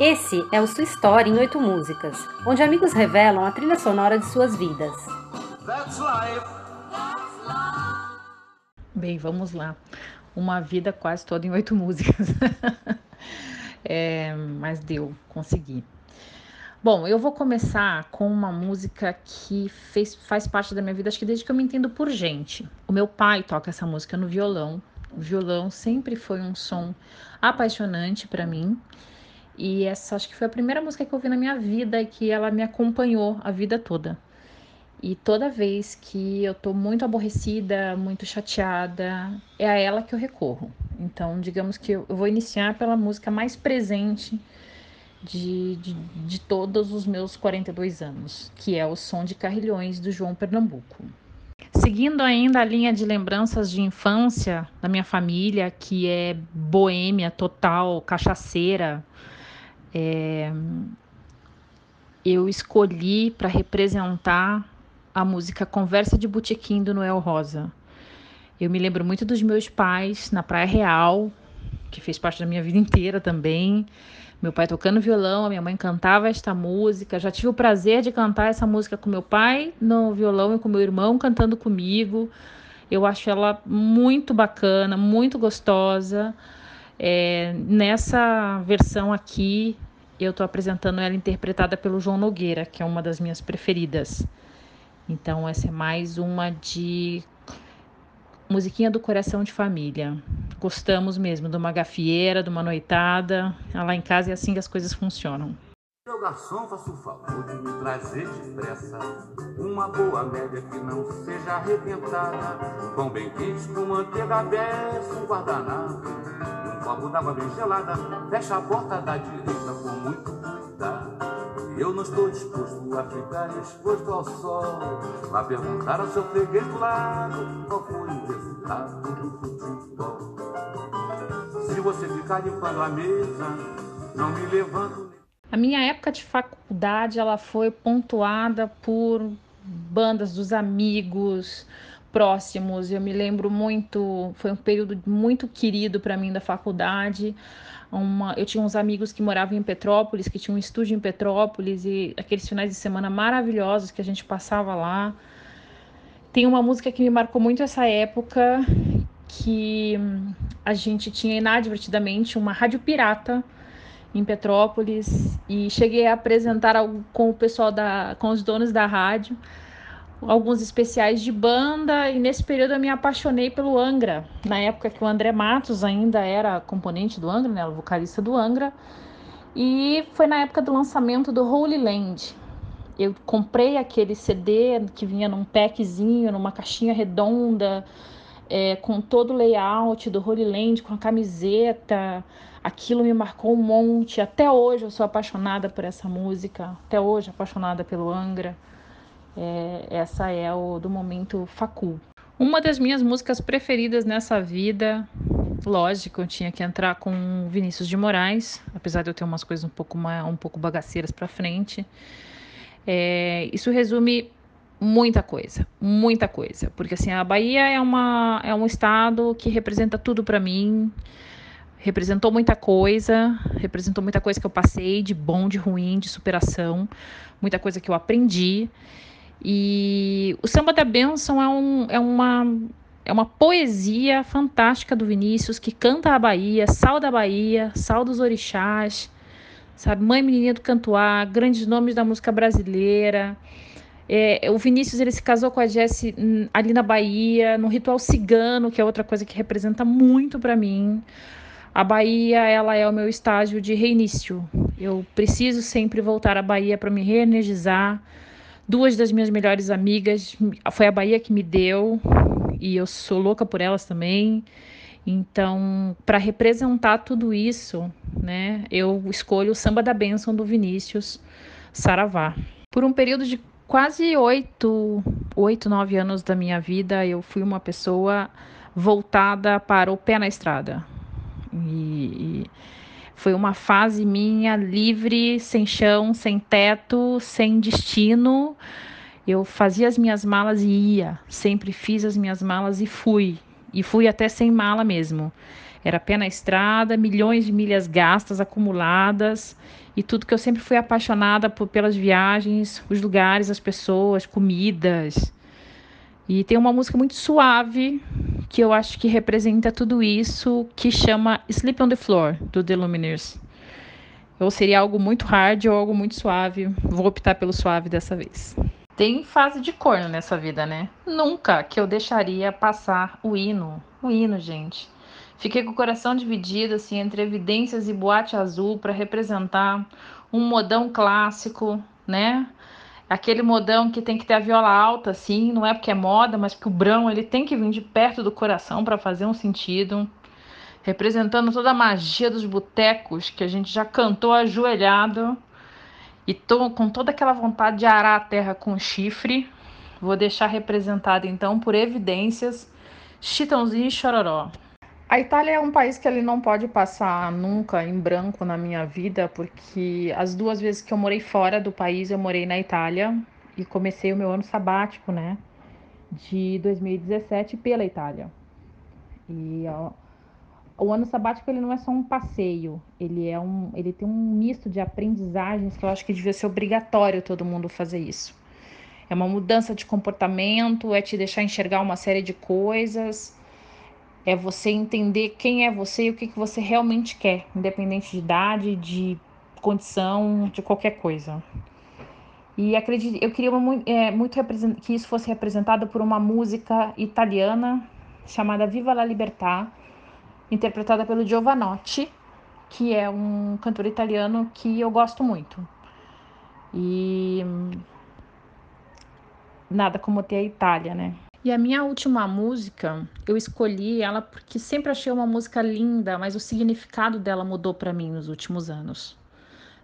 Esse é o Sua História em Oito Músicas, onde amigos revelam a trilha sonora de suas vidas. Bem, vamos lá. Uma vida quase toda em oito músicas. é, mas deu, consegui. Bom, eu vou começar com uma música que fez, faz parte da minha vida, acho que desde que eu me entendo por gente. O meu pai toca essa música no violão. O violão sempre foi um som apaixonante para mim. E essa acho que foi a primeira música que eu ouvi na minha vida e que ela me acompanhou a vida toda. E toda vez que eu tô muito aborrecida, muito chateada, é a ela que eu recorro. Então, digamos que eu vou iniciar pela música mais presente de, de, de todos os meus 42 anos, que é o Som de Carrilhões do João Pernambuco. Seguindo ainda a linha de lembranças de infância da minha família, que é boêmia total, cachaceira, é, eu escolhi para representar a música Conversa de Botequim do Noel Rosa. Eu me lembro muito dos meus pais na Praia Real, que fez parte da minha vida inteira também meu pai tocando violão, a minha mãe cantava esta música. Já tive o prazer de cantar essa música com meu pai no violão e com meu irmão cantando comigo. Eu acho ela muito bacana, muito gostosa. É, nessa versão aqui, eu estou apresentando ela interpretada pelo João Nogueira, que é uma das minhas preferidas. Então, essa é mais uma de musiquinha do coração de família. Gostamos mesmo de uma gafieira, de uma noitada. Lá em casa é assim que as coisas funcionam. Meu garçom, faço o favor de me trazer depressa uma boa média que não seja arrebentada. Bem manteiga um guardanapo, copo d'água bem gelada. Fecha a porta da direita com muito cuidado. Eu não estou disposto a ficar exposto ao sol. Vá perguntar ao seu freguês do lado qual foi o resultado do futebol. Se você ficar limpando a mesa, não me levanto. A minha época de faculdade ela foi pontuada por bandas dos amigos próximos. Eu me lembro muito, foi um período muito querido para mim da faculdade uma, eu tinha uns amigos que moravam em Petrópolis, que tinham um estúdio em Petrópolis e aqueles finais de semana maravilhosos que a gente passava lá. Tem uma música que me marcou muito essa época, que a gente tinha inadvertidamente uma rádio pirata em Petrópolis e cheguei a apresentar com o pessoal da, com os donos da rádio alguns especiais de banda e nesse período eu me apaixonei pelo Angra, na época que o André Matos ainda era componente do Angra, né, vocalista do Angra, e foi na época do lançamento do Holy Land. Eu comprei aquele CD que vinha num packzinho, numa caixinha redonda, é, com todo o layout do Holy Land, com a camiseta. Aquilo me marcou um monte. Até hoje eu sou apaixonada por essa música. Até hoje apaixonada pelo Angra. É, essa é o do momento Facul. Uma das minhas músicas preferidas nessa vida, lógico, eu tinha que entrar com Vinícius de Moraes, apesar de eu ter umas coisas um pouco, mais, um pouco bagaceiras para frente. É, isso resume muita coisa, muita coisa, porque assim a Bahia é uma é um estado que representa tudo para mim, representou muita coisa, representou muita coisa que eu passei de bom, de ruim, de superação, muita coisa que eu aprendi. E o Samba da Bênção é, um, é, uma, é uma poesia fantástica do Vinícius, que canta a Bahia, sal da Bahia, sal dos orixás, sabe? Mãe Menininha do Cantuá, grandes nomes da música brasileira. É, o Vinícius ele se casou com a Jessie hum, ali na Bahia, no ritual cigano, que é outra coisa que representa muito para mim. A Bahia, ela é o meu estágio de reinício. Eu preciso sempre voltar à Bahia para me reenergizar, Duas das minhas melhores amigas foi a Bahia que me deu e eu sou louca por elas também. Então, para representar tudo isso, né, eu escolho o Samba da Bênção do Vinícius Saravá. Por um período de quase oito, oito, nove anos da minha vida, eu fui uma pessoa voltada para o pé na estrada. E, e foi uma fase minha livre, sem chão, sem teto, sem destino. Eu fazia as minhas malas e ia. Sempre fiz as minhas malas e fui. E fui até sem mala mesmo. Era pé na estrada, milhões de milhas gastas, acumuladas. e tudo que eu sempre fui apaixonada por, pelas viagens, os lugares, as pessoas, comidas. E tem uma música muito suave que eu acho que representa tudo isso, que chama Sleep on the Floor, do The Lumineers. Ou seria algo muito hard ou algo muito suave. Vou optar pelo suave dessa vez. Tem fase de corno nessa vida, né? Nunca que eu deixaria passar o hino. O hino, gente. Fiquei com o coração dividido assim entre evidências e boate azul para representar um modão clássico, né? Aquele modão que tem que ter a viola alta, assim, não é porque é moda, mas porque o brão ele tem que vir de perto do coração para fazer um sentido representando toda a magia dos botecos que a gente já cantou ajoelhado e tô com toda aquela vontade de arar a terra com chifre. Vou deixar representado então por evidências Chitãozinho e Chororó. A Itália é um país que ele não pode passar nunca em branco na minha vida, porque as duas vezes que eu morei fora do país, eu morei na Itália e comecei o meu ano sabático, né, de 2017 pela Itália. E ó, o ano sabático ele não é só um passeio, ele é um, ele tem um misto de aprendizagens que eu acho que devia ser obrigatório todo mundo fazer isso. É uma mudança de comportamento, é te deixar enxergar uma série de coisas, é você entender quem é você e o que, que você realmente quer, independente de idade, de condição, de qualquer coisa. E acredito, eu queria muito, é, muito que isso fosse representado por uma música italiana chamada Viva la Libertà, interpretada pelo Giovanotti, que é um cantor italiano que eu gosto muito. E nada como ter a Itália, né? E a minha última música, eu escolhi ela porque sempre achei uma música linda, mas o significado dela mudou para mim nos últimos anos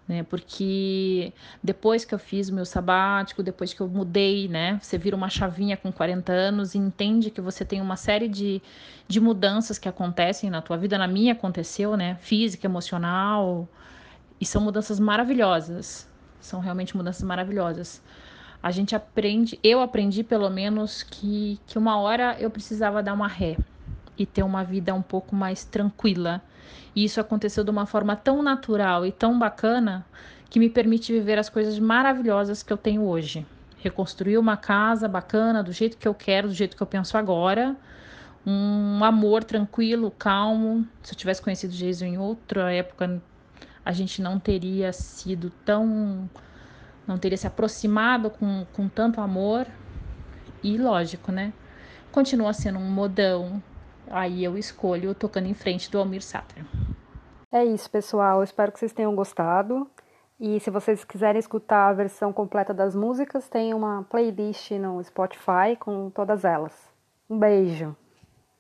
né? Porque depois que eu fiz o meu sabático, depois que eu mudei, né? Você vira uma chavinha com 40 anos e entende que você tem uma série de, de mudanças que acontecem na tua vida. Na minha aconteceu, né? Física, emocional. E são mudanças maravilhosas. São realmente mudanças maravilhosas. A gente aprende, eu aprendi pelo menos que, que uma hora eu precisava dar uma ré e ter uma vida um pouco mais tranquila. E isso aconteceu de uma forma tão natural e tão bacana que me permite viver as coisas maravilhosas que eu tenho hoje. Reconstruir uma casa bacana, do jeito que eu quero, do jeito que eu penso agora. Um amor tranquilo, calmo. Se eu tivesse conhecido Jesus em outra época, a gente não teria sido tão. Não teria se aproximado com, com tanto amor. E lógico, né? Continua sendo um modão, Aí eu escolho Tocando em Frente do Almir Sater. É isso, pessoal. espero que vocês tenham gostado. E se vocês quiserem escutar a versão completa das músicas, tem uma playlist no Spotify com todas elas. Um beijo!